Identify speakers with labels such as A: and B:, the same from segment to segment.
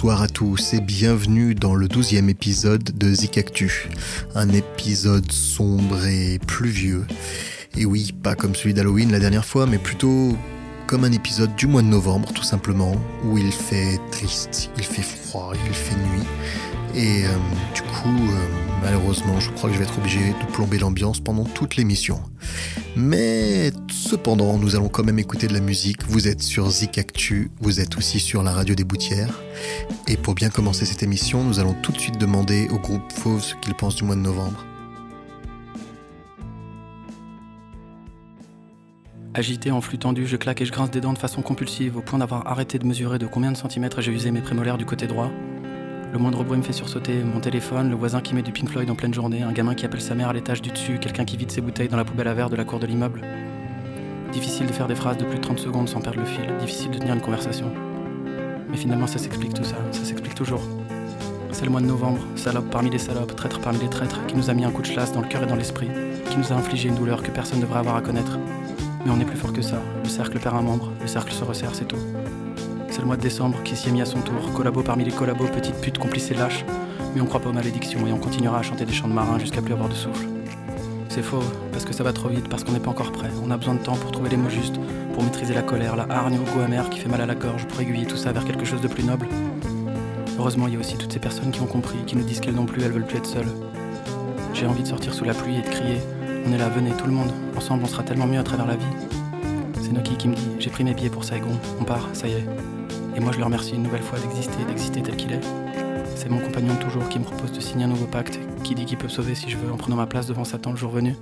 A: Bonsoir à tous et bienvenue dans le douzième épisode de Zik Actu. Un épisode sombre et pluvieux. Et oui, pas comme celui d'Halloween la dernière fois, mais plutôt comme un épisode du mois de novembre tout simplement, où il fait triste, il fait froid, il fait nuit. Et euh, du coup, euh, malheureusement, je crois que je vais être obligé de plomber l'ambiance pendant toute l'émission. Mais cependant, nous allons quand même écouter de la musique. Vous êtes sur Zik Actu, vous êtes aussi sur la radio des Boutières. Et pour bien commencer cette émission, nous allons tout de suite demander au groupe Fauve ce qu'ils pensent du mois de novembre.
B: Agité en flux tendu, je claque et je grince des dents de façon compulsive au point d'avoir arrêté de mesurer de combien de centimètres j'ai usé mes prémolaires du côté droit. Le moindre bruit me fait sursauter, mon téléphone, le voisin qui met du Pink Floyd en pleine journée, un gamin qui appelle sa mère à l'étage du dessus, quelqu'un qui vide ses bouteilles dans la poubelle à verre de la cour de l'immeuble. Difficile de faire des phrases de plus de 30 secondes sans perdre le fil, difficile de tenir une conversation. Mais finalement ça s'explique tout ça, ça s'explique toujours. C'est le mois de novembre, salope parmi les salopes, traître parmi les traîtres, qui nous a mis un coup de chlasse dans le cœur et dans l'esprit, qui nous a infligé une douleur que personne ne devrait avoir à connaître. Mais on est plus fort que ça, le cercle perd un membre, le cercle se resserre, c'est tout. C'est le mois de décembre qui s'y est mis à son tour. Collabo parmi les collabos, petite pute, complice et lâche. Mais on croit pas aux malédictions et on continuera à chanter des chants de marins jusqu'à plus avoir de souffle. C'est faux, parce que ça va trop vite, parce qu'on n'est pas encore prêt. On a besoin de temps pour trouver les mots justes, pour maîtriser la colère, la hargne au goût amer qui fait mal à la gorge, pour aiguiller tout ça vers quelque chose de plus noble. Heureusement, il y a aussi toutes ces personnes qui ont compris, qui nous disent qu'elles non plus, elles veulent plus être seules. J'ai envie de sortir sous la pluie et de crier On est là, venez, tout le monde. Ensemble, on sera tellement mieux à travers la vie. C'est Noki qui me dit J'ai pris mes billets pour Saigon, on part, ça y est. Et moi je le remercie une nouvelle fois d'exister, d'exister tel qu'il est. C'est mon compagnon de toujours qui me propose de signer un nouveau pacte, qui dit qu'il peut me sauver si je veux en prenant ma place devant Satan le jour venu.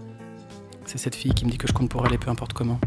B: C'est cette fille qui me dit que je compte pour elle et peu importe comment.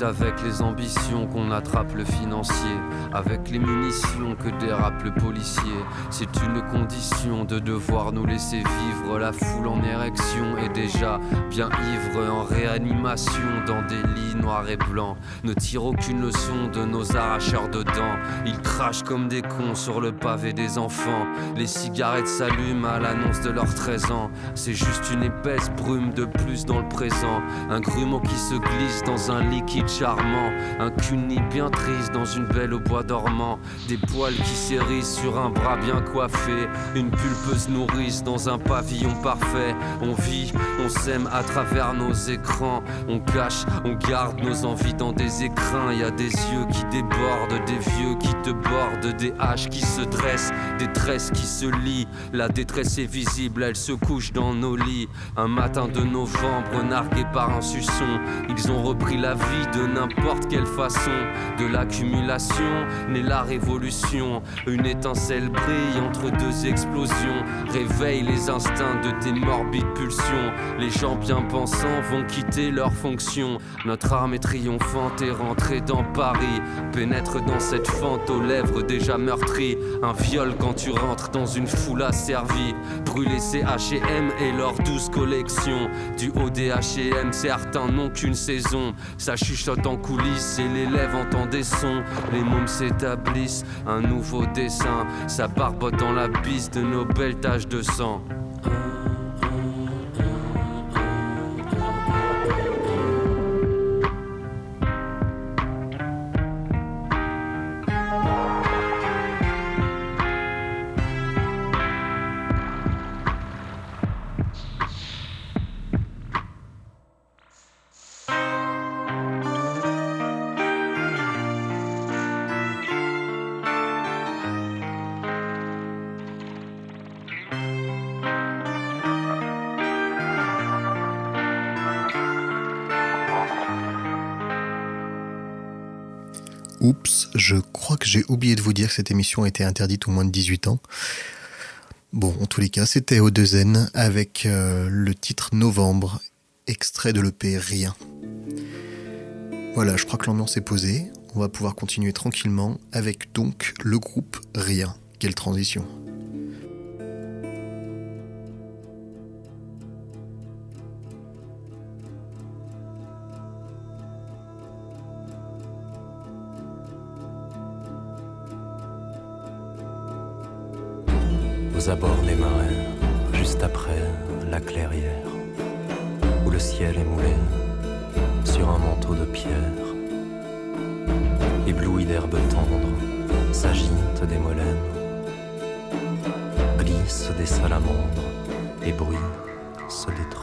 C: Avec les ambitions qu'on attrape le financier, avec les munitions que dérape le policier. C'est une condition de devoir nous laisser vivre. La foule en érection est déjà bien ivre, en réanimation dans des lits noirs et blancs. Ne tire aucune leçon de nos arracheurs de dents. Ils crachent comme des cons sur le pavé des enfants. Les cigarettes s'allument à l'annonce de leurs 13 ans. C'est juste une épaisse brume de plus dans le présent. Un grumeau qui se glisse dans un charmant, un cuni bien triste dans une belle au bois dormant, des poils qui s'érissent sur un bras bien coiffé, une pulpeuse nourrice dans un pavillon parfait. On vit, on s'aime à travers nos écrans, on cache, on garde nos envies dans des écrins. Y a des yeux qui débordent, des vieux qui te bordent, des haches qui se dressent, des tresses qui se lient. La détresse est visible, elle se couche dans nos lits. Un matin de novembre, nargué par un suçon, ils ont repris la vie de n'importe quelle façon. De l'accumulation naît la révolution. Une étincelle brille entre deux explosions. Réveille les instincts de tes morbides pulsions. Les gens bien pensants vont quitter leur fonction. Notre armée triomphante est rentrée dans Paris. Pénètre dans cette fente aux lèvres déjà meurtries. Un viol quand tu rentres dans une foule asservie. Brûler ses HM et leurs douze collections. Du haut des HM, certains n'ont qu'une saison. En coulisses et l'élève entend des sons. Les mômes s'établissent, un nouveau dessin. Ça barbote dans la bise de nos belles taches de sang.
A: J'ai oublié de vous dire que cette émission a été interdite au moins de 18 ans. Bon, en tous les cas, c'était au 2N avec euh, le titre Novembre, extrait de l'EP Rien. Voilà, je crois que l'ambiance est posée. On va pouvoir continuer tranquillement avec donc le groupe Rien. Quelle transition.
D: Aux abords des marins, juste après la clairière, où le ciel est moulé sur un manteau de pierre, ébloui d'herbes tendres, s'agitent des molènes, glissent des salamandres et bruissent des troènes.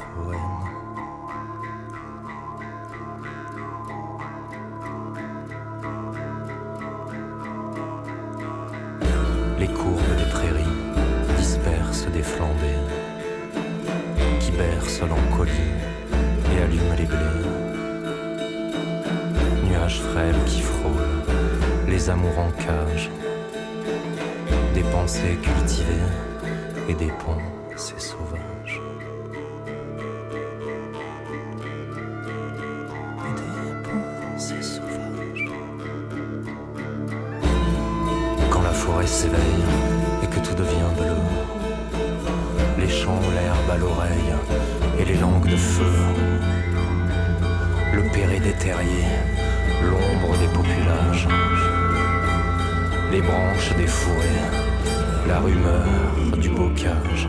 D: Des terriers, l'ombre des populages, les branches des fourrés, la rumeur du bocage.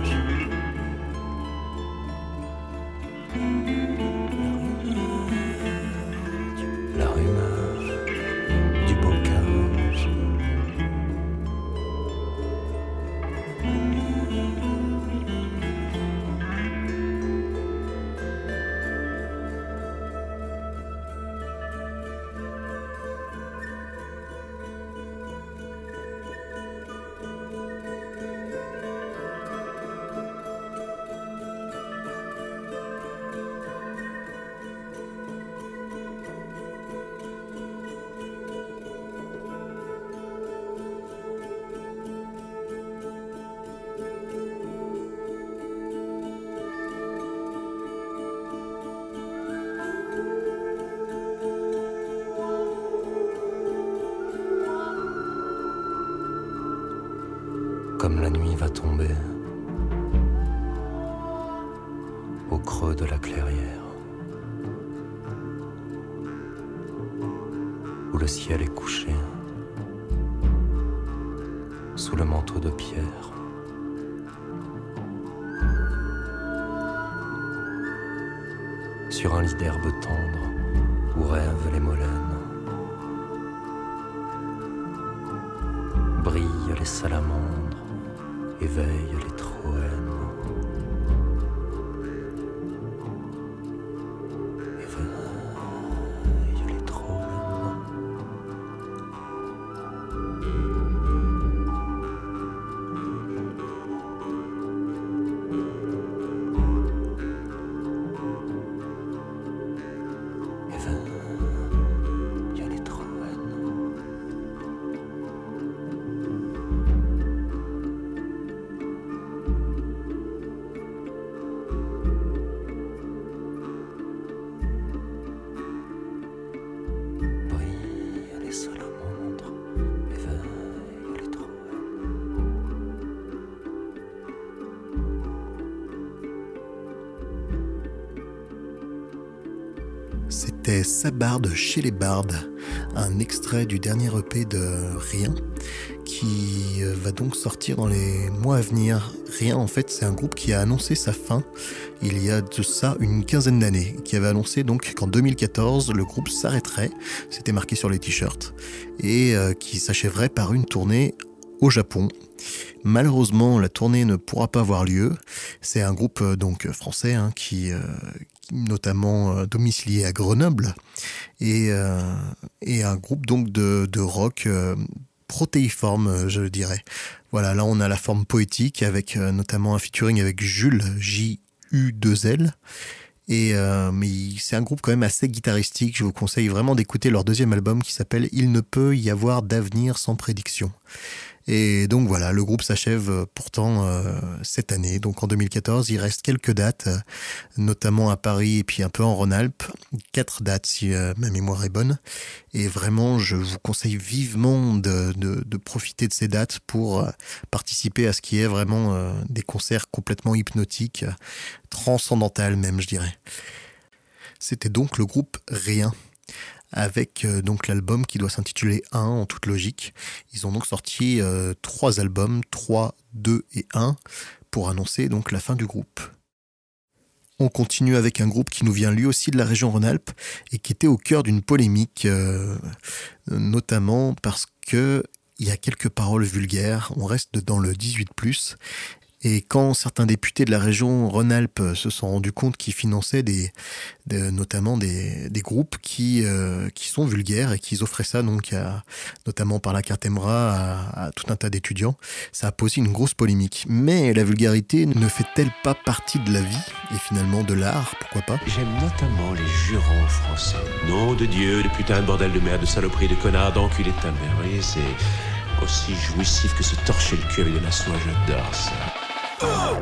D: Le ciel est couché sous le manteau de pierre. Sur un lit d'herbe tendre où rêvent les molènes. Brillent les salamandres, éveillent les
A: C'était Sabarde chez les Bardes, un extrait du dernier EP de Rien, qui euh, va donc sortir dans les mois à venir. Rien, en fait, c'est un groupe qui a annoncé sa fin il y a de ça une quinzaine d'années, qui avait annoncé donc qu'en 2014, le groupe s'arrêterait, c'était marqué sur les t-shirts, et euh, qui s'achèverait par une tournée au Japon. Malheureusement, la tournée ne pourra pas avoir lieu. C'est un groupe euh, donc français hein, qui, qui notamment euh, domicilié à Grenoble et, euh, et un groupe donc de, de rock euh, protéiforme, je dirais. Voilà, là on a la forme poétique avec notamment un featuring avec Jules J U 2 L. Et mais c'est un groupe quand même assez guitaristique. Je vous conseille vraiment d'écouter leur deuxième album qui s'appelle Il ne peut y avoir d'avenir sans prédiction. Et donc voilà, le groupe s'achève euh, pourtant euh, cette année. Donc en 2014, il reste quelques dates, euh, notamment à Paris et puis un peu en Rhône-Alpes. Quatre dates si ma mémoire est bonne. Et vraiment, je vous conseille vivement de, de- profiter de ces dates pour participer à ce qui est vraiment des concerts complètement hypnotiques, transcendantales même, je dirais. C'était donc le groupe Rien avec euh, donc l'album qui doit s'intituler 1 en toute logique. Ils ont donc sorti euh, trois albums, 3, 2 et 1, pour annoncer donc la fin du groupe. On continue avec un groupe qui nous vient lui aussi de la région Rhône-Alpes et qui était au cœur d'une polémique, euh, notamment parce que il y a quelques paroles vulgaires, on reste dans le 18+, et quand certains députés de la région Rhône-Alpes se sont rendus compte qu'ils finançaient notamment des, groupes euh, qui, sont vulgaires et qu'ils offraient ça, donc notamment par la carte Emra, à, tout un tas d'étudiants, ça a posé une grosse polémique. Mais la vulgarité ne fait-elle pas partie de la vie et finalement de l'art Pourquoi pas?
E: J'aime notamment les jurons français. Nom de Dieu, de putain, de bordel de merde, de saloperie, de connard, d'enculé de ta. Vous voyez, c'est aussi jouissif que se torcher le cul avec de la soie, j'adore ça. Oh.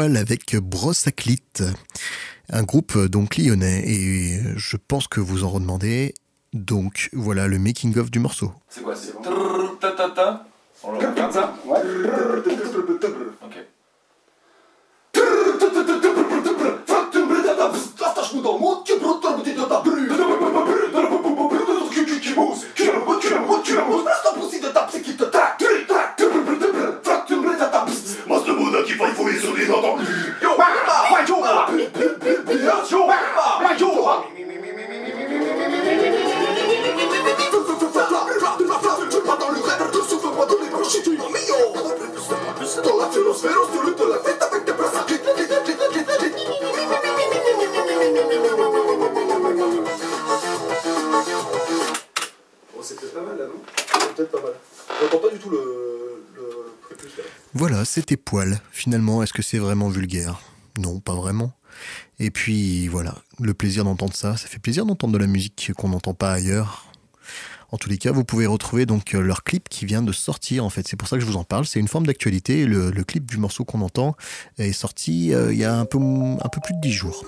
A: avec Brosse à Clit. Un groupe euh, donc lyonnais et euh, je pense que vous en redemandez. Donc voilà le making of du morceau. Poil. Finalement, est-ce que c'est vraiment vulgaire? Non, pas vraiment. Et puis voilà, le plaisir d'entendre ça, ça fait plaisir d'entendre de la musique qu'on n'entend pas ailleurs. En tous les cas, vous pouvez retrouver donc euh, leur clip qui vient de sortir. En fait, c'est pour ça que je vous en parle. C'est une forme d'actualité. Le, clip du morceau qu'on entend est sorti euh, il y a un peu, un peu plus de 10 jours.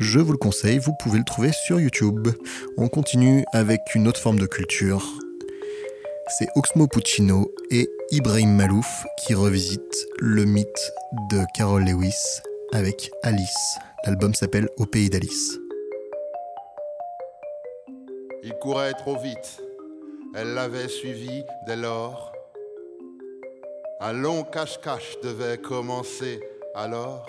A: Je vous le conseille, vous pouvez le trouver sur YouTube. On continue avec une autre forme de culture. C'est Oxmo Puccino et Ibrahim Malouf qui revisitent le mythe de Carol Lewis avec Alice. L'album s'appelle Au pays d'Alice.
F: Il courait trop vite. Elle l'avait suivi dès lors. Un long cache-cache devait commencer alors.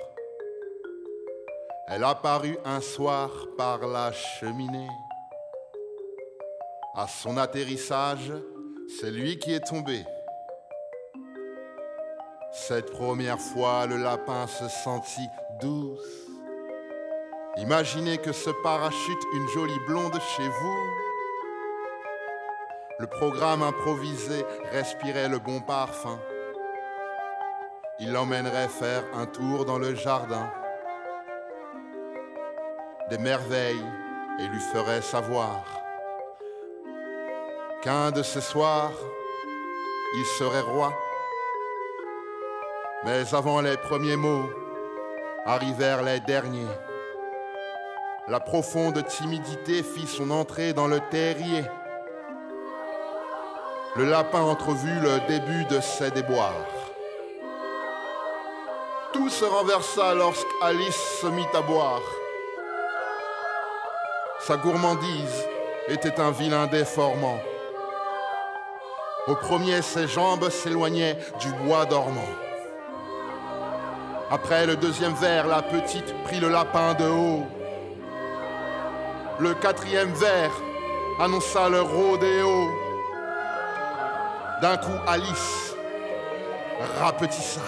F: Elle apparut un soir par la cheminée. À son atterrissage, c'est lui qui est tombé. Cette première fois, le lapin se sentit douce. Imaginez que ce parachute une jolie blonde chez vous. Le programme improvisé respirait le bon parfum. Il l'emmènerait faire un tour dans le jardin. Des merveilles et lui ferait savoir qu'un de ces soirs, il serait roi. Mais avant les premiers mots, arrivèrent les derniers. La profonde timidité fit son entrée dans le terrier. Le lapin entrevut le début de ses déboires. Tout se renversa lorsqu'Alice se mit à boire. Sa gourmandise était un vilain déformant. Au premier, ses jambes s'éloignaient du bois dormant. Après le deuxième verre, la petite prit le lapin de haut. Le quatrième verre annonça le rodéo. D'un coup, Alice rapetissa.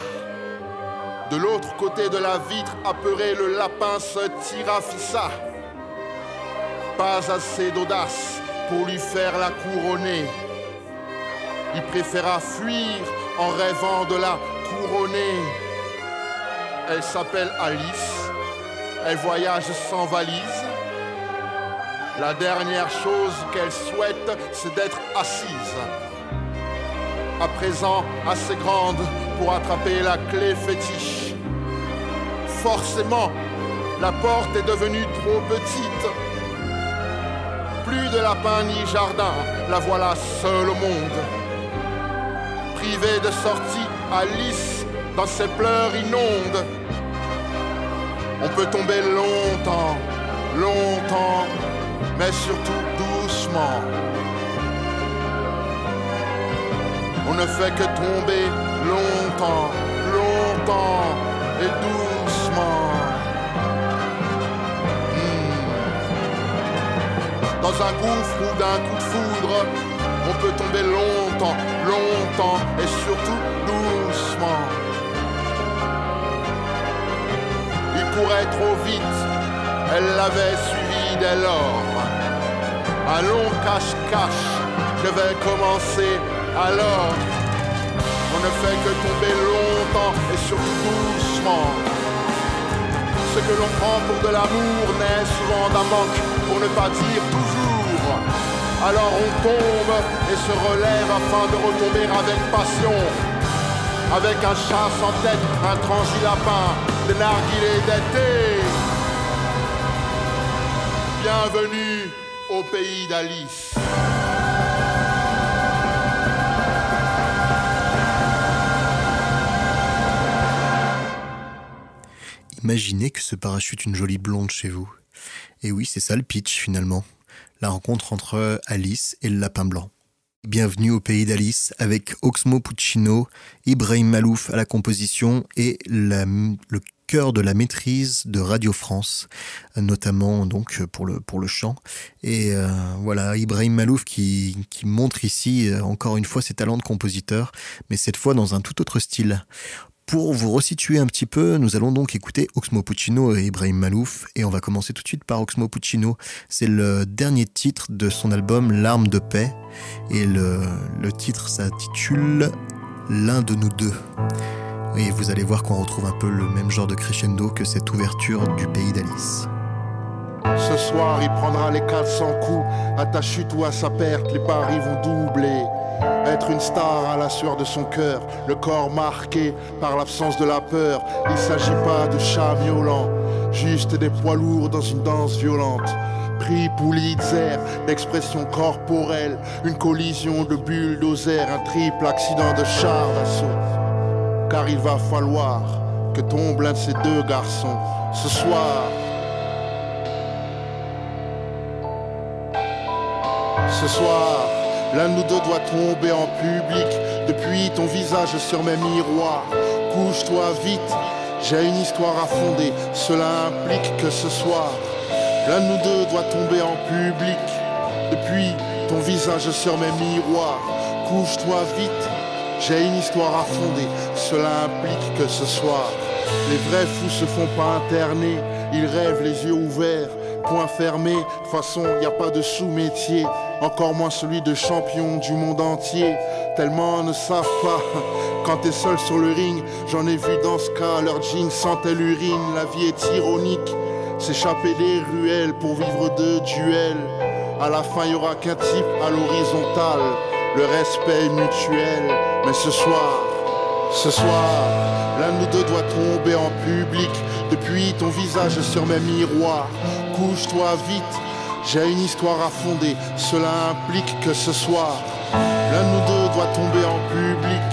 F: De l'autre côté de la vitre, apeuré, le lapin se tirafissa. Pas assez d'audace pour lui faire la couronner. Il préféra fuir en rêvant de la couronner. Elle s'appelle Alice. Elle voyage sans valise. La dernière chose qu'elle souhaite, c'est d'être assise. À présent assez grande pour attraper la clé fétiche. Forcément, la porte est devenue trop petite. Plus de lapin ni jardin, la voilà seule au monde. De sortie, Alice, dans ses pleurs inonde. On peut tomber longtemps, longtemps, mais surtout doucement. On ne fait que tomber longtemps, longtemps et doucement. Hmm. Dans un gouffre ou d'un coup de foudre, on peut tomber longtemps, longtemps et surtout doucement. Il courait trop vite, elle l'avait suivi dès lors. Un long cache-cache devait commencer alors. On ne fait que tomber longtemps et surtout doucement. Ce que l'on prend pour de l'amour naît souvent d'un manque, pour ne pas dire toujours. Alors on tombe et se relève afin de retomber avec passion. Avec un chat sans tête, un lapin, des narguilés d'été. Bienvenue au pays d'Alice.
A: Imaginez que ce parachute une jolie blonde chez vous. Et oui, c'est ça le pitch finalement. La rencontre entre Alice et le lapin blanc. Bienvenue au pays d'Alice avec Oxmo Puccino, Ibrahim Malouf à la composition et le cœur de la maîtrise de Radio France, notamment donc pour le, pour le chant. Et euh, voilà, Ibrahim Malouf qui, qui montre ici euh, encore une fois ses talents de compositeur, mais cette fois dans un tout autre style. Pour vous resituer un petit peu, nous allons donc écouter Oxmo Puccino et Ibrahim Malouf, et on va commencer tout de suite par Oxmo Puccino. C'est le dernier titre de son album L'arme de paix, et le, le titre s'intitule L'un de nous deux. Et vous allez voir qu'on retrouve un peu le même genre de crescendo que cette ouverture du pays d'Alice.
F: Ce soir, il prendra les 400 coups. À ta chute ou à sa perte, les paris vont doubler. Être une star à la sueur de son cœur, le corps marqué par l'absence de la peur. Il s'agit pas de chats miaulants, juste des poids lourds dans une danse violente. Prix Pulitzer, d'expression corporelle, une collision de bulldozer, un triple accident de char d'assaut. Car il va falloir que tombe l'un de ces deux garçons ce soir. Ce soir, l'un de nous deux doit tomber en public. Depuis ton visage sur mes miroirs, couche-toi vite. J'ai une histoire à fonder, cela implique que ce soir, l'un de nous deux doit tomber en public. Depuis ton visage sur mes miroirs, couche-toi vite. J'ai une histoire à fonder, cela implique que ce soir, les vrais fous se font pas interner, ils rêvent les yeux ouverts, point fermé. Façon, y a pas de sous-métier, encore moins celui de champion du monde entier. Tellement ne savent pas. Quand t'es seul sur le ring, j'en ai vu dans ce cas, leur jean sentait l'urine. La vie est ironique, s'échapper des ruelles pour vivre de duels. À la fin, y aura qu'un type à l'horizontale, le respect mutuel. Mais ce soir, ce soir, l'un de nous deux doit tomber en public. Depuis ton visage sur mes miroirs, couche-toi vite. J'ai une histoire à fonder, cela implique que ce soir, l'un de nous deux doit tomber en public.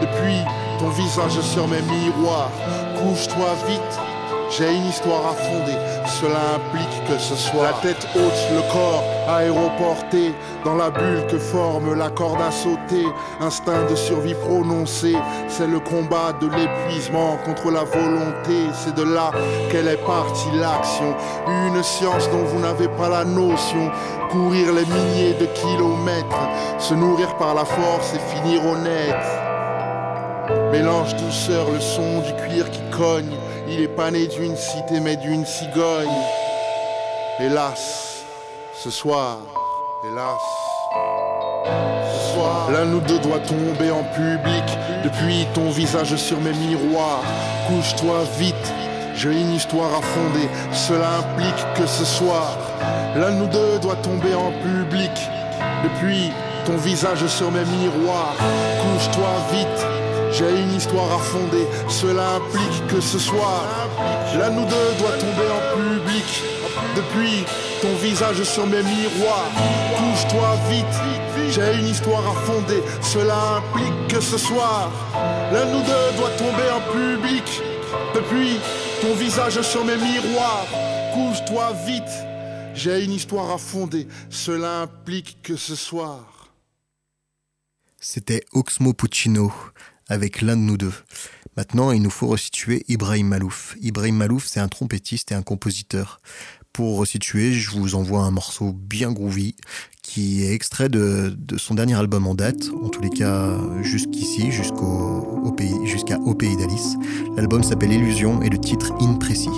F: Depuis ton visage sur mes miroirs, couche-toi vite. J'ai une histoire à fonder, cela implique que ce soit la tête haute, le corps aéroporté dans la bulle que forme la corde à sauter. Instinct de survie prononcé, c'est le combat de l'épuisement contre la volonté. C'est de là qu'elle est partie l'action, une science dont vous n'avez pas la notion. Courir les milliers de kilomètres, se nourrir par la force et finir honnête. Mélange douceur le son du cuir qui cogne. Il est pas né d'une cité mais d'une cigogne. Hélas, ce soir, hélas. Ce soir, l'un nous deux doit tomber en public. Depuis ton visage sur mes miroirs, couche-toi vite. J'ai une histoire à fonder, cela implique que ce soir, l'un nous deux doit tomber en public. Depuis ton visage sur mes miroirs, couche-toi vite. J'ai une histoire à fonder, cela implique que ce soir, l'un nous deux doit tomber en public. Depuis ton visage sur mes miroirs, couche-toi vite. J'ai une histoire à fonder, cela implique que ce soir, de nous deux doit tomber en public. Depuis ton visage sur mes miroirs, couche-toi vite. J'ai une histoire à fonder, cela implique que ce soir.
A: C'était Oxmo Puccino avec l'un de nous deux. Maintenant, il nous faut resituer Ibrahim Malouf. Ibrahim Malouf, c'est un trompettiste et un compositeur. Pour resituer, je vous envoie un morceau bien groovy qui est extrait de, de son dernier album en date, en tous les cas jusqu'ici, jusqu'au au pays, jusqu'à Au pays d'Alice. L'album s'appelle Illusion et le titre Imprécis.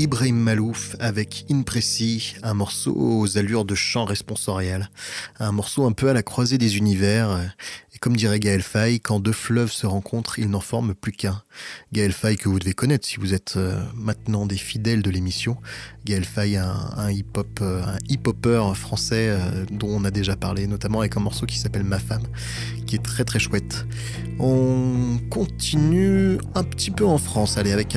G: Ibrahim Malouf avec Impressi, un morceau aux allures de chant responsoriel, un morceau un peu à la croisée des univers. Comme dirait Gaël Faye, quand deux fleuves se rencontrent, ils n'en forment plus qu'un. Gaël Faye que vous devez connaître si vous êtes euh, maintenant des fidèles de l'émission. Gaël Faye, un, hip-hop, euh, un hip-hopper français euh, dont on a déjà parlé, notamment avec un morceau qui s'appelle Ma femme, qui est très très chouette. On continue un petit peu en France, allez, avec,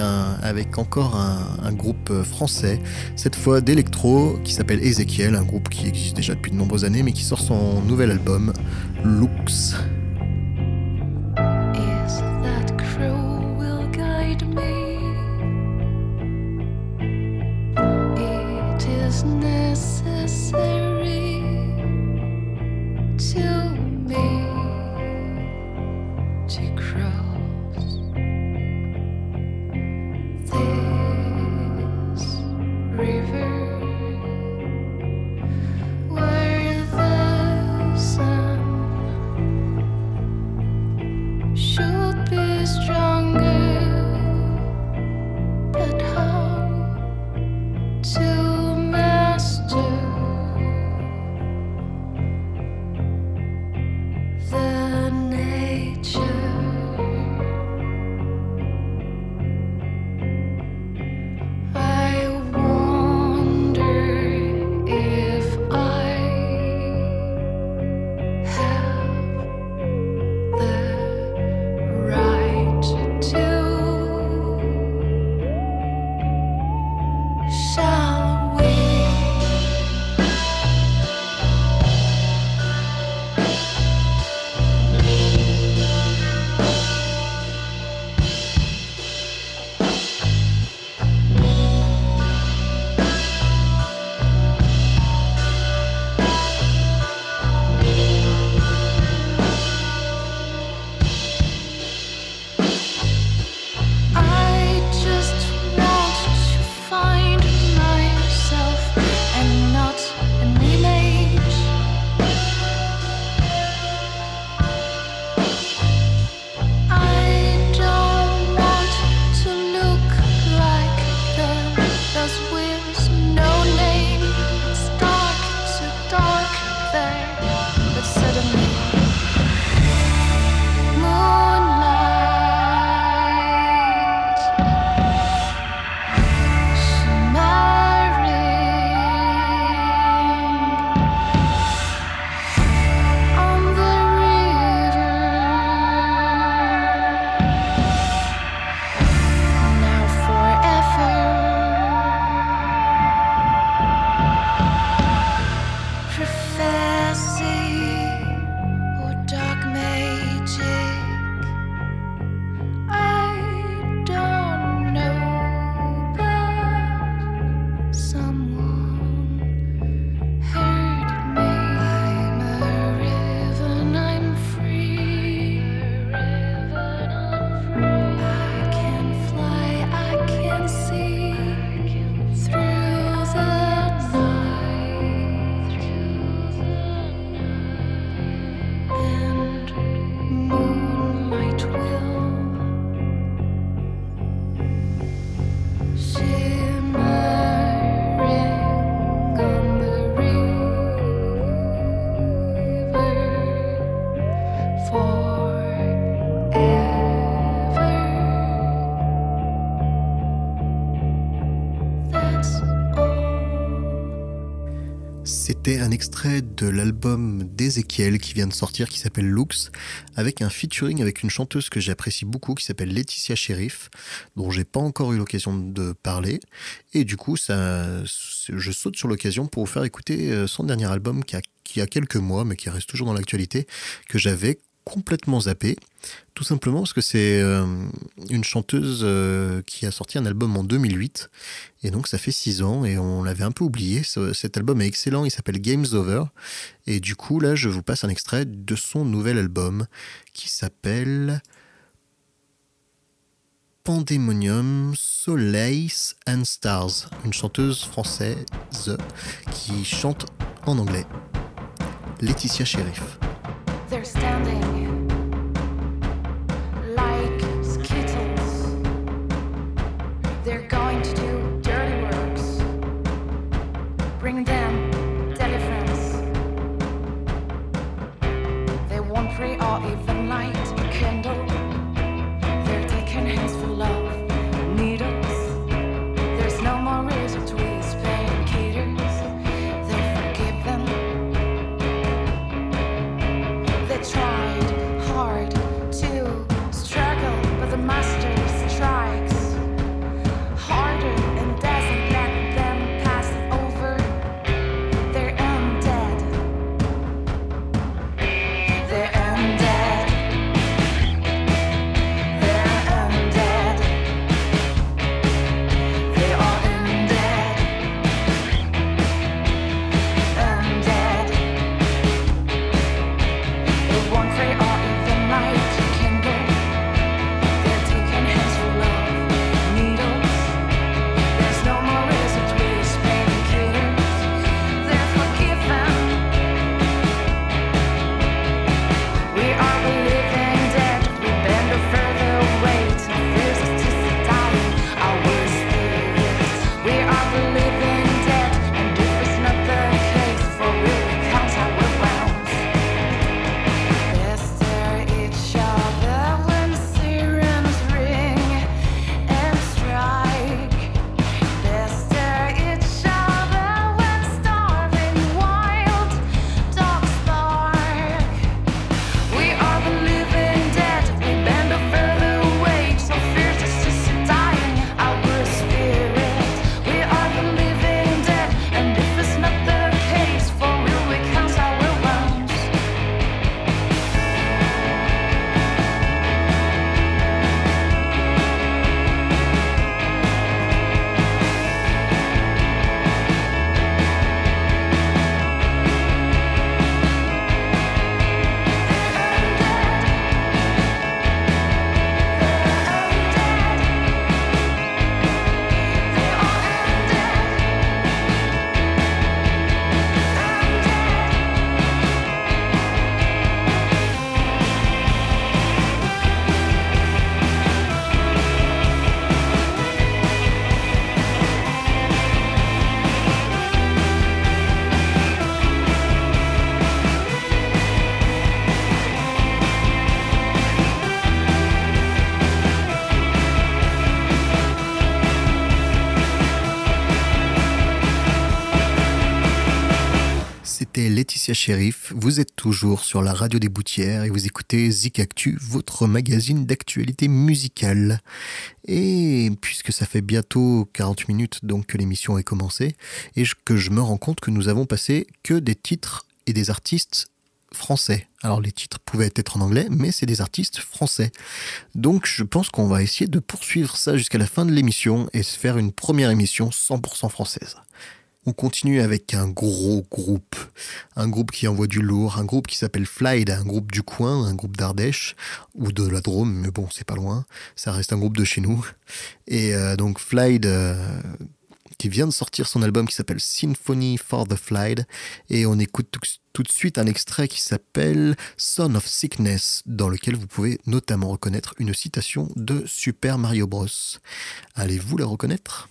G: encore un, groupe français, cette fois d'électro, qui s'appelle Ezekiel, un groupe qui existe déjà depuis de nombreuses années, mais qui sort son nouvel album, Looks. un extrait de l'album d'Ezekiel qui vient de sortir qui s'appelle Looks avec un featuring avec une chanteuse que j'apprécie beaucoup qui s'appelle Laetitia Sheriff dont j'ai pas encore eu l'occasion de parler et du coup ça je saute sur l'occasion pour vous faire écouter euh, son dernier album qui a, qui a quelques mois mais qui reste toujours dans l'actualité que j'avais complètement zappé, tout simplement parce que c'est euh, une chanteuse euh, qui a sorti un album en 2008, et donc ça fait six ans, et on l'avait un peu oublié. cet album est excellent, il s'appelle Games Over, et du coup là je vous passe un extrait de son nouvel album qui s'appelle Pandemonium, Soleils and Stars, une chanteuse française qui chante en anglais. Laetitia Sheriff. They're standing
A: Sheriff, vous êtes toujours sur la radio des Boutières et vous écoutez Zik Actu, votre magazine d'actualité musicale. Et puisque ça fait bientôt 40 minutes donc que l'émission est commencée, et que je me rends compte que nous avons passé que des titres et des artistes français. Alors les titres pouvaient être en anglais, mais c'est des artistes français. Donc je pense qu'on va essayer de poursuivre ça jusqu'à la fin de l'émission et se faire une première émission 100% française. On continue avec un gros groupe, un groupe qui envoie du lourd, un groupe qui s'appelle Flyde, un groupe du coin, un groupe d'Ardèche ou de la Drôme, mais bon, c'est pas loin, ça reste un groupe de chez nous. Et euh, donc Flyde, euh, qui vient de sortir son album qui s'appelle Symphony for the Flyde, et on écoute tout, tout de suite un extrait qui s'appelle Son of Sickness, dans lequel vous pouvez notamment reconnaître une citation de Super Mario Bros. Allez-vous la reconnaître?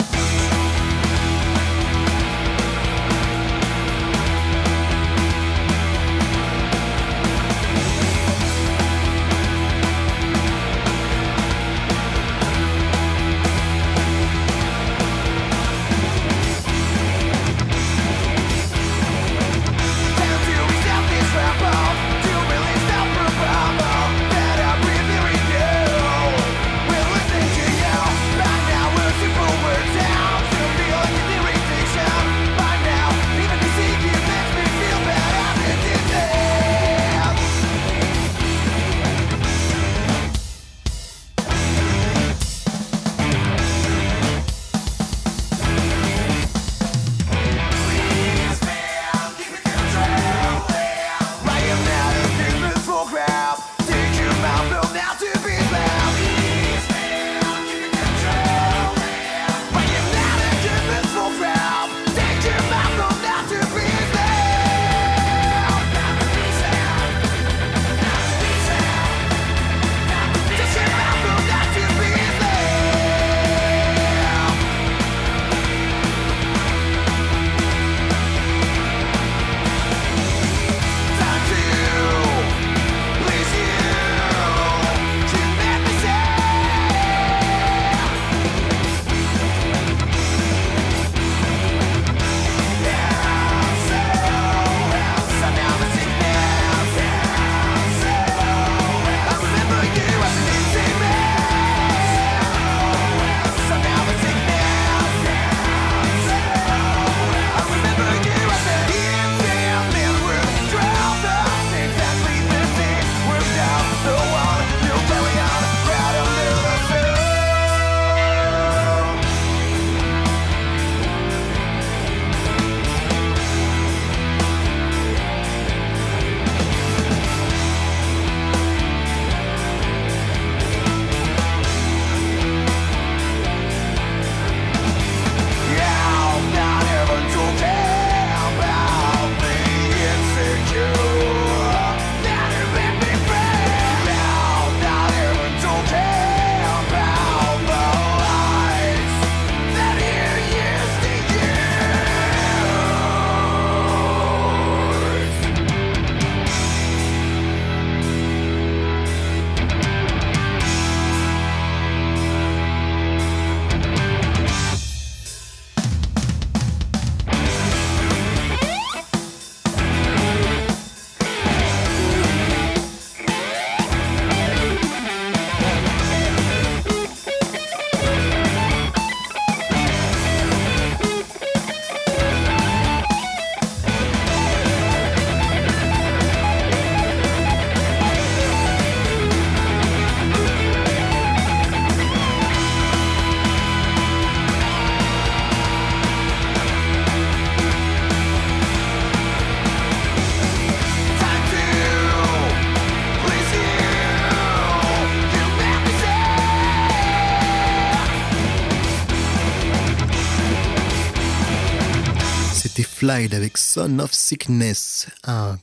A: Avec Son of Sickness, un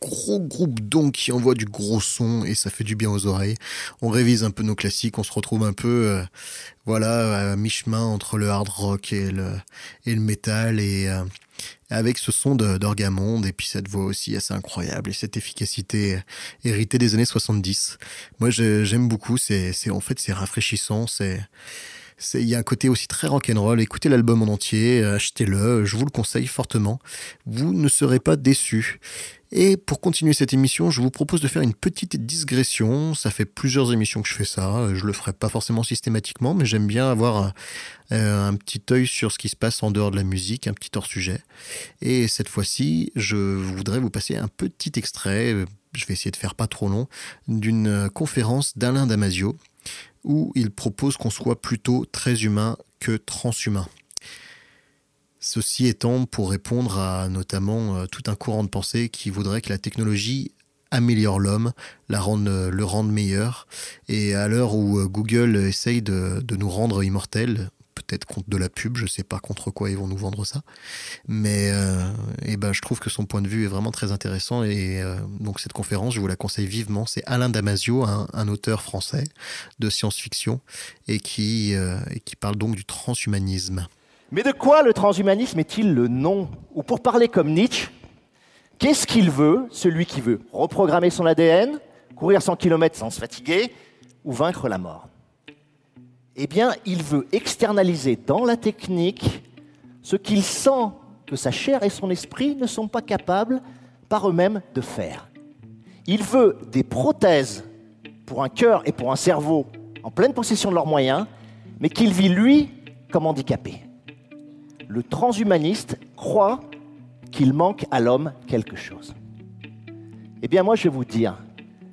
A: gros groupe donc qui envoie du gros son et ça fait du bien aux oreilles. On révise un peu nos classiques, on se retrouve un peu euh, voilà à mi-chemin entre le hard rock et le et métal et euh, avec ce son d'Orgamonde et puis cette voix aussi assez incroyable et cette efficacité héritée des années 70. Moi j'aime beaucoup, c'est en fait c'est rafraîchissant, c'est il y a un côté aussi très rock'n'roll. Écoutez l'album en entier, achetez-le, je vous le conseille fortement. Vous ne serez pas déçus. Et pour continuer cette émission, je vous propose de faire une petite digression. Ça fait plusieurs émissions que je fais ça. Je le ferai pas forcément systématiquement, mais j'aime bien avoir un, euh, un, petit œil sur ce qui se passe en dehors de la musique, un petit hors-sujet. Et cette fois-ci, je voudrais vous passer un petit extrait, je vais essayer de faire pas trop long, d'une conférence d'Alain Damasio, où il propose qu'on soit plutôt très humain que transhumain. Ceci étant pour répondre à notamment euh, tout un courant de pensée qui voudrait que la technologie améliore l'homme, le rende meilleur. Et à l'heure où euh, Google essaye de, nous rendre immortels, peut-être contre de la pub, je ne sais pas contre quoi ils vont nous vendre ça, mais euh, ben, je trouve que son point de vue est vraiment très intéressant et donc cette conférence, je vous la conseille vivement. C'est Alain Damasio, un, auteur français de science-fiction et qui, et qui parle donc du transhumanisme.
H: Mais de quoi le transhumanisme est-il le nom? Ou pour parler comme Nietzsche, qu'est-ce qu'il veut, celui qui veut? Reprogrammer son ADN, courir 100 km sans se fatiguer, ou vaincre la mort? Eh bien, il veut externaliser dans la technique ce qu'il sent que sa chair et son esprit ne sont pas capables par eux-mêmes de faire. Il veut des prothèses pour un cœur et pour un cerveau en pleine possession de leurs moyens, mais qu'il vit, lui, comme handicapé le transhumaniste croit qu'il manque à l'homme quelque chose. Eh bien moi je vais vous dire,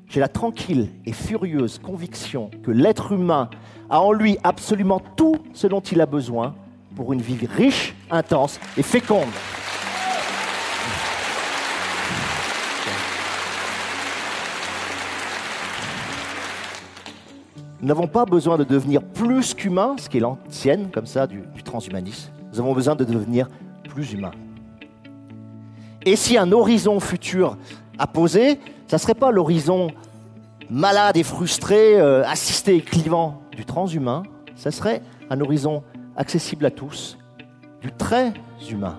H: j'ai la tranquille et furieuse conviction que l'être humain a en lui absolument tout ce dont il a besoin pour une vie riche, intense et féconde. Nous n'avons pas besoin de devenir plus qu'humains, ce qui est l'ancienne comme ça du, transhumanisme. Nous avons besoin de devenir plus humains. Et si un horizon futur à poser, ça ne serait pas l'horizon malade et frustré, euh, assisté et clivant du transhumain, ça serait un horizon accessible à tous, du très humain.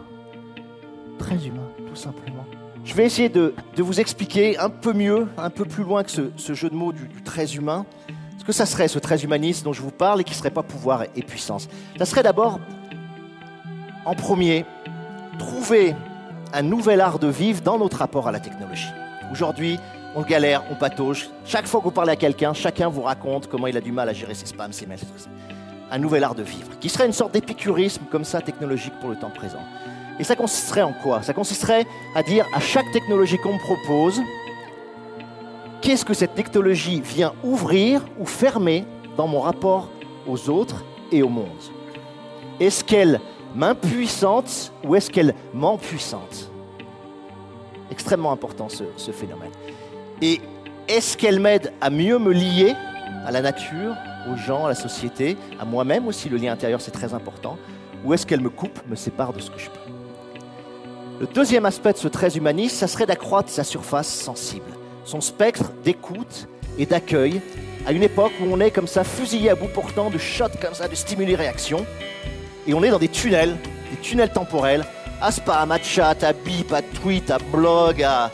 H: Très humain, tout simplement. Je vais essayer de, vous expliquer un peu mieux, un peu plus loin que ce, jeu de mots du, du, très humain, ce que ça serait ce très humaniste dont je vous parle et qui ne serait pas pouvoir et puissance. Ça serait d'abord en premier, trouver un nouvel art de vivre dans notre rapport à la technologie. Aujourd'hui, on galère, on patauge. Chaque fois que vous parlez à quelqu'un, chacun vous raconte comment il a du mal à gérer ses spams, ses mails, Un nouvel art de vivre, qui serait une sorte d'épicurisme comme ça technologique pour le temps présent. Et ça consisterait en quoi? Ça consisterait à dire à chaque technologie qu'on me propose, qu'est-ce que cette technologie vient ouvrir ou fermer dans mon rapport aux autres et au monde? Est-ce qu'elle main puissante ou est-ce qu'elle ment puissante Extrêmement important ce, phénomène. Et est-ce qu'elle m'aide à mieux me lier à la nature, aux gens, à la société, à moi-même aussi, le lien intérieur c'est très important, ou est-ce qu'elle me coupe, me sépare de ce que je peux? Le deuxième aspect de ce trait humaniste, ça serait d'accroître sa surface sensible, son spectre d'écoute et d'accueil à une époque où on est comme ça fusillé à bout portant de shots comme ça, de stimuli-réaction, et on est dans des tunnels, des tunnels temporels, à spam, à chat, à bip, à tweet, à blog, à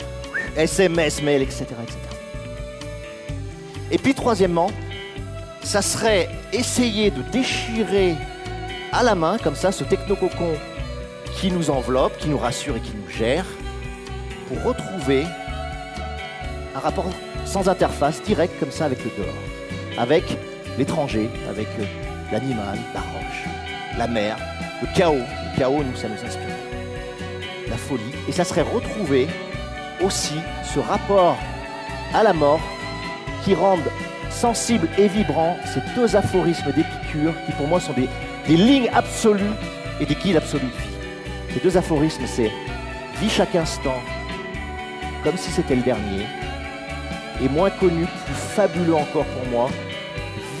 H: SMS, mail, etc. etc. Et puis troisièmement, ça serait essayer de déchirer à la main, comme ça, ce technococon qui nous enveloppe, qui nous rassure et qui nous gère, pour retrouver un rapport sans interface, direct comme ça avec le dehors, avec l'étranger, avec euh, l'animal, la roche, la mer, le chaos. Le chaos, nous, ça nous inspire. La folie. Et ça serait retrouver aussi ce rapport à la mort qui rendent sensibles et vibrants ces deux aphorismes d'Épicure qui pour moi sont des, lignes absolues et des guides absolus de vie. Ces deux aphorismes, c'est vis chaque instant comme si c'était le dernier, et moins connu, plus fabuleux encore pour moi,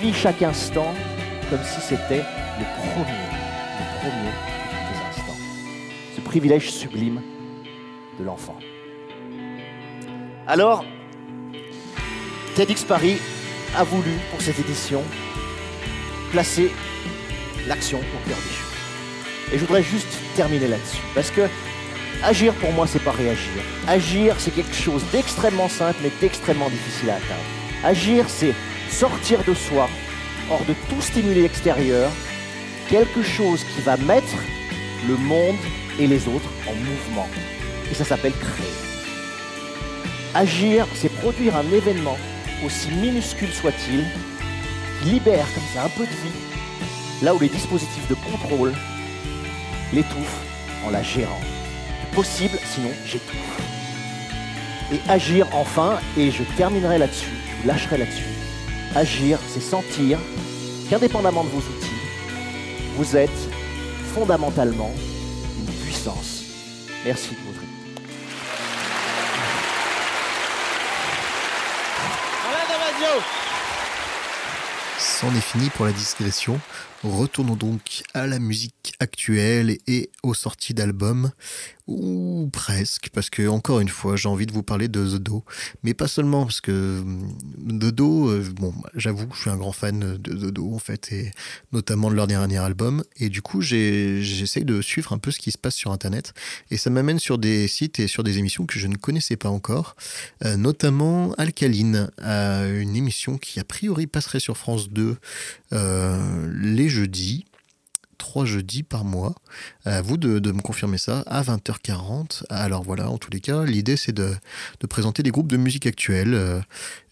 H: vis chaque instant comme si c'était le premier privilège sublime de l'enfant. Alors, TEDx Paris a voulu, pour cette édition, placer l'action au cœur des choses. Et je voudrais juste terminer là-dessus, parce que agir pour moi, c'est pas réagir. Agir, c'est quelque chose d'extrêmement simple, mais d'extrêmement difficile à atteindre. Agir, c'est sortir de soi, hors de tout stimuli extérieur, quelque chose qui va mettre le monde et les autres en mouvement. Et ça s'appelle créer. Agir, c'est produire un événement, aussi minuscule soit-il, qui libère comme ça un peu de vie, là où les dispositifs de contrôle l'étouffent en la gérant. Possible, sinon j'étouffe. Et agir enfin, et je terminerai là-dessus, je vous lâcherai là-dessus. Agir, c'est sentir qu'indépendamment de vos outils, vous êtes fondamentalement une puissance. Merci de votre
A: C'en est fini pour la digression. Retournons donc à la musique actuelle et aux sorties d'albums, ou presque, parce que encore une fois, j'ai envie de vous parler de The Do, mais pas seulement parce que hum, The Do, euh, bon, j'avoue, je suis un grand fan de The Do en fait, et notamment de leur dernier album, et du coup, j'essaye de suivre un peu ce qui se passe sur Internet, et ça m'amène sur des sites et sur des émissions que je ne connaissais pas encore, euh, notamment Alcaline, euh, une émission qui a priori passerait sur France 2 euh, les jeudis, trois jeudis par mois. À vous de, de me confirmer ça à 20h40. Alors voilà, en tous les cas, l'idée c'est de, de présenter des groupes de musique actuelle. Euh,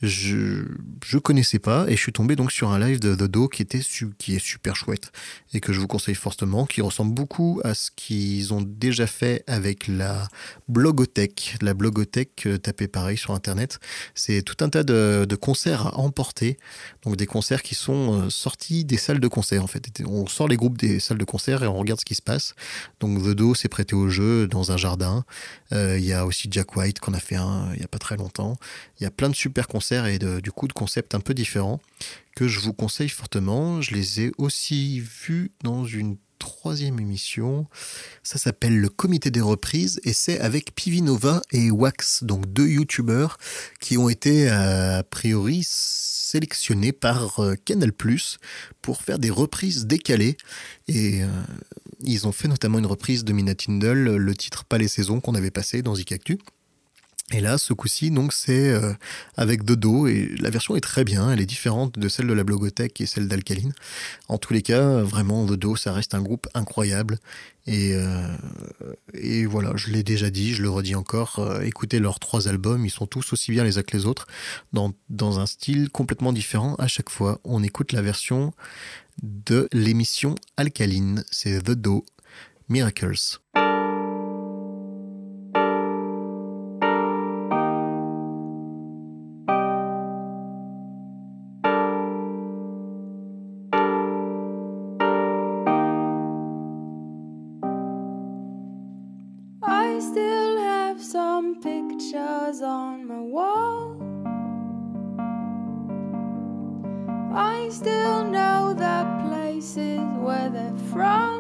A: Je je connaissais pas et je suis tombé donc sur un live de The Do qui était su- qui est super chouette et que je vous conseille fortement, qui ressemble beaucoup à ce qu'ils ont déjà fait avec la blogothèque. La blogothèque, euh, tapez pareil sur internet, c'est tout un tas de, de concerts à emporter donc des concerts qui sont euh, sortis des salles de concert en fait. On sort les groupes des salles de concert et on regarde ce qui se passe. Donc The Do s'est prêté au jeu dans un jardin. Euh, Il y a aussi Jack White qu'on a fait un il y a pas très longtemps. Il y a plein de super concerts et du coup de concepts un peu différents que je vous conseille fortement. Je les ai aussi vus dans une troisième émission. Ça s'appelle le Comité des reprises et c'est avec Pivinova et Wax, donc deux youtubeurs qui ont été euh, a priori sélectionnés par euh, Canal pour faire des reprises décalées. Et euh, ils ont fait notamment une reprise de Mina Tindall, le titre Pas les saisons qu'on avait passé dans Zik Actu. Et là, ce coup-ci, donc, c'est euh, avec Dodo, et la version est très bien, elle est différente de celle de la Blogothèque et celle d'Alcaline. En tous les cas, vraiment, Dodo, ça reste un groupe incroyable. Et, euh, et voilà, je l'ai déjà dit, je le redis encore, euh, écoutez leurs trois albums, ils sont tous aussi bien les uns que les autres, dans, dans un style complètement différent à chaque fois. On écoute la version de l'émission Alcaline, c'est The Do, Miracles.
I: I still have some pictures on my wall. I still know the places where they're from.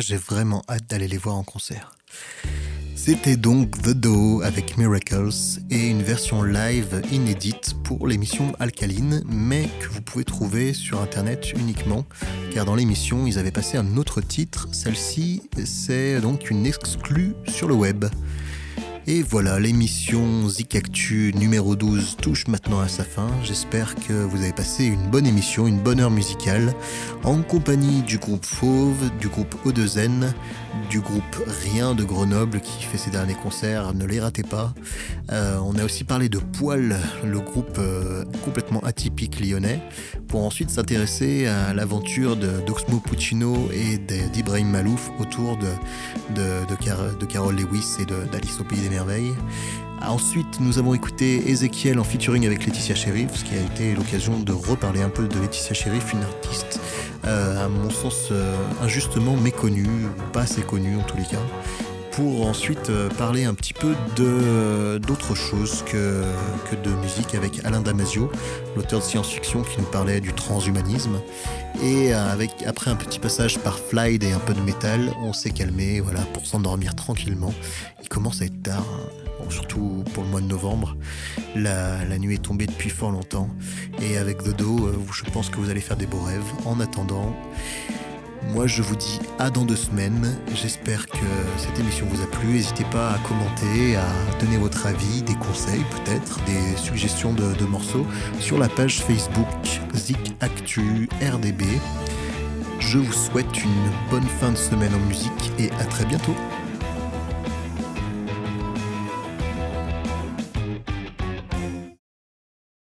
A: J'ai vraiment hâte d'aller les voir en concert. C'était donc The Do avec Miracles et une version live inédite pour l'émission Alcaline, mais que vous pouvez trouver sur internet uniquement, car dans l'émission ils avaient passé un autre titre. Celle-ci, c'est donc une exclue sur le web. Et voilà, l'émission Zik Actu numéro 12 touche maintenant à sa fin. J'espère que vous avez passé une bonne émission, une bonne heure musicale, en compagnie du groupe Fauve, du groupe O2N, du groupe Rien de Grenoble qui fait ses derniers concerts, ne les ratez pas. Euh, on a aussi parlé de Poil, le groupe euh, complètement atypique lyonnais, pour ensuite s'intéresser à l'aventure d'Oxmo Puccino et d'Ibrahim Malouf autour de, de, de, Car- de Carol Lewis et d'Alice au Pays des Merveilles. Ensuite, nous avons écouté Ezekiel en featuring avec Laetitia Sheriff, ce qui a été l'occasion de reparler un peu de Laetitia Sheriff, une artiste, euh, à mon sens, euh, injustement méconnue, pas assez connue en tous les cas, pour ensuite euh, parler un petit peu d'autre chose que, que de musique avec Alain Damasio, l'auteur de science-fiction qui nous parlait du transhumanisme. Et avec, après un petit passage par Flyd et un peu de métal, on s'est calmé voilà, pour s'endormir tranquillement. Il commence à être tard, hein. Surtout pour le mois de novembre. La, nuit est tombée depuis fort longtemps. Et avec Dodo, euh, je pense que vous allez faire des beaux rêves. En attendant, moi je vous dis à dans deux semaines. J'espère que cette émission vous a plu. N'hésitez pas à commenter, à donner votre avis, des conseils peut-être, des suggestions de, de morceaux sur la page Facebook Zik Actu RDB. Je vous souhaite une bonne fin de semaine en musique et à très bientôt.